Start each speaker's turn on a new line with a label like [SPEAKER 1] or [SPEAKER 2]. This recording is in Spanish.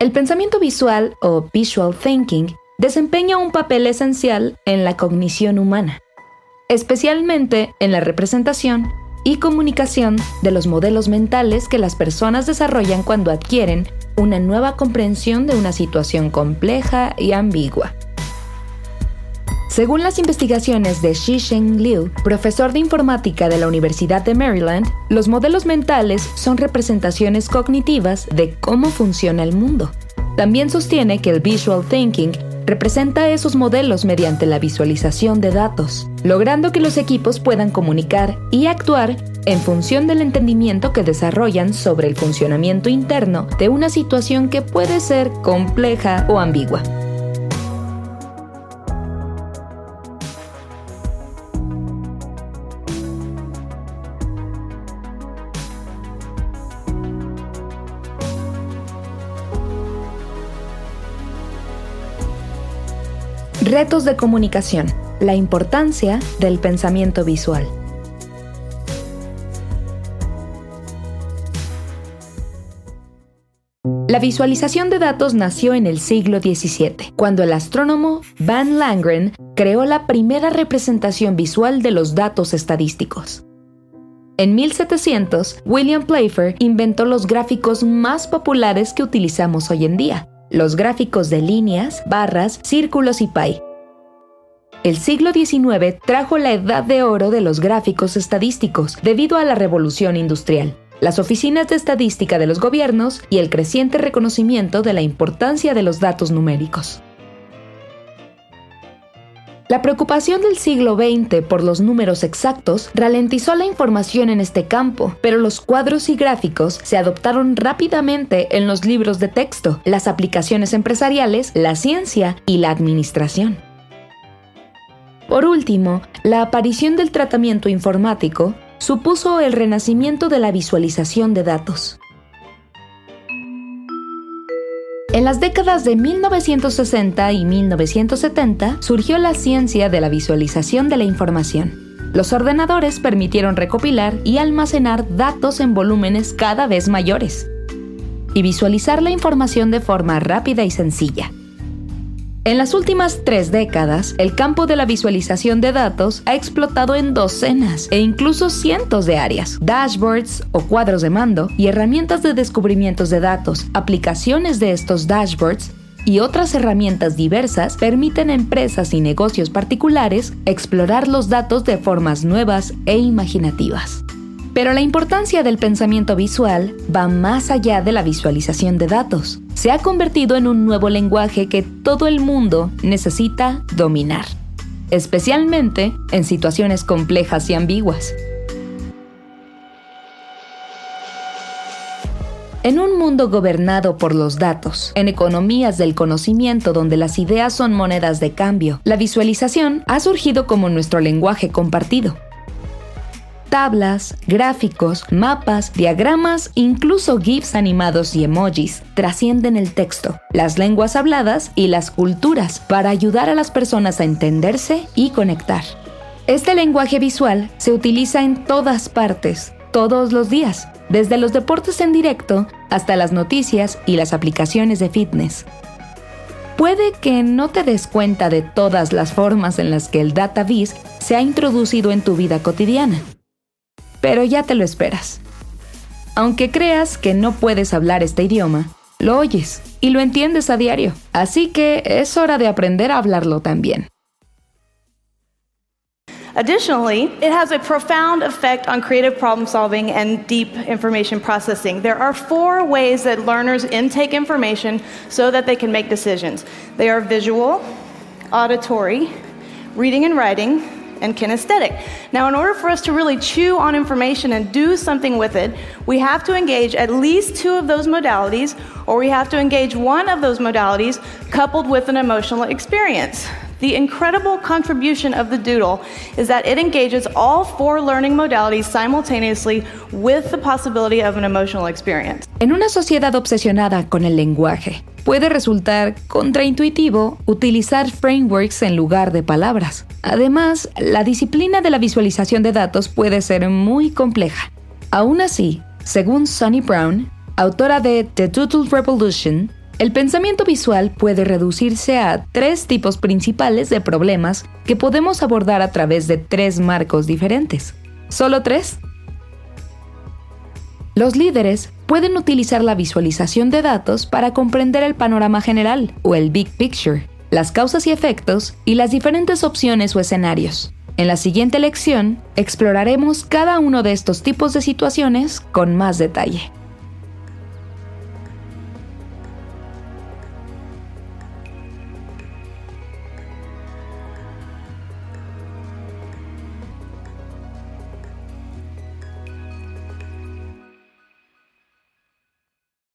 [SPEAKER 1] El pensamiento visual o visual thinking desempeña un papel esencial en la cognición humana, especialmente en la representación y comunicación de los modelos mentales que las personas desarrollan cuando adquieren una nueva comprensión de una situación compleja y ambigua. Según las investigaciones de Shisheng Liu, profesor de informática de la Universidad de Maryland, los modelos mentales son representaciones cognitivas de cómo funciona el mundo. También sostiene que el visual thinking representa esos modelos mediante la visualización de datos, logrando que los equipos puedan comunicar y actuar en función del entendimiento que desarrollan sobre el funcionamiento interno de una situación que puede ser compleja o ambigua. Retos de comunicación. La importancia del pensamiento visual. La visualización de datos nació en el siglo XVII, cuando el astrónomo Van Langren creó la primera representación visual de los datos estadísticos. En 1700, William Playfair inventó los gráficos más populares que utilizamos hoy en día, los gráficos de líneas, barras, círculos y pie. El siglo XIX trajo la edad de oro de los gráficos estadísticos debido a la revolución industrial, las oficinas de estadística de los gobiernos y el creciente reconocimiento de la importancia de los datos numéricos. La preocupación del siglo XX por los números exactos ralentizó la información en este campo, pero los cuadros y gráficos se adoptaron rápidamente en los libros de texto, las aplicaciones empresariales, la ciencia y la administración. Por último, la aparición del tratamiento informático supuso el renacimiento de la visualización de datos. En las décadas de 1960 y 1970 surgió la ciencia de la visualización de la información. Los ordenadores permitieron recopilar y almacenar datos en volúmenes cada vez mayores y visualizar la información de forma rápida y sencilla. En las últimas tres décadas, el campo de la visualización de datos ha explotado en docenas e incluso cientos de áreas. Dashboards o cuadros de mando y herramientas de descubrimientos de datos, aplicaciones de estos dashboards y otras herramientas diversas permiten a empresas y negocios particulares explorar los datos de formas nuevas e imaginativas. Pero la importancia del pensamiento visual va más allá de la visualización de datos. Se ha convertido en un nuevo lenguaje que todo el mundo necesita dominar, especialmente en situaciones complejas y ambiguas. En un mundo gobernado por los datos, en economías del conocimiento donde las ideas son monedas de cambio, la visualización ha surgido como nuestro lenguaje compartido tablas, gráficos, mapas, diagramas, incluso GIFs animados y emojis trascienden el texto, las lenguas habladas y las culturas para ayudar a las personas a entenderse y conectar. Este lenguaje visual se utiliza en todas partes, todos los días, desde los deportes en directo hasta las noticias y las aplicaciones de fitness. Puede que no te des cuenta de todas las formas en las que el DataVis se ha introducido en tu vida cotidiana pero ya te lo esperas. Aunque creas que no puedes hablar este idioma, lo oyes y lo entiendes a diario, así que es hora de aprender a hablarlo también.
[SPEAKER 2] Additionally, it has a profound effect on creative problem solving and deep information processing. There are four ways that learners intake information so that they can make decisions they are visual, auditory, reading and writing, and kinesthetic. Now, in order for us to really chew on information and do something with it, we have to engage at least two of those modalities, or we have to engage one of those modalities coupled with an emotional experience. The incredible contribution of the Doodle is that it engages all four learning modalities simultaneously with the possibility of an emotional experience.
[SPEAKER 1] En una sociedad obsesionada con el lenguaje, puede resultar contraintuitivo utilizar frameworks en lugar de palabras. Además, la disciplina de la visualización de datos puede ser muy compleja. Aún así, según Sonny Brown, autora de The Doodle Revolution, El pensamiento visual puede reducirse a tres tipos principales de problemas que podemos abordar a través de tres marcos diferentes. ¿Solo tres? Los líderes pueden utilizar la visualización de datos para comprender el panorama general o el big picture, las causas y efectos y las diferentes opciones o escenarios. En la siguiente lección exploraremos cada uno de estos tipos de situaciones con más detalle.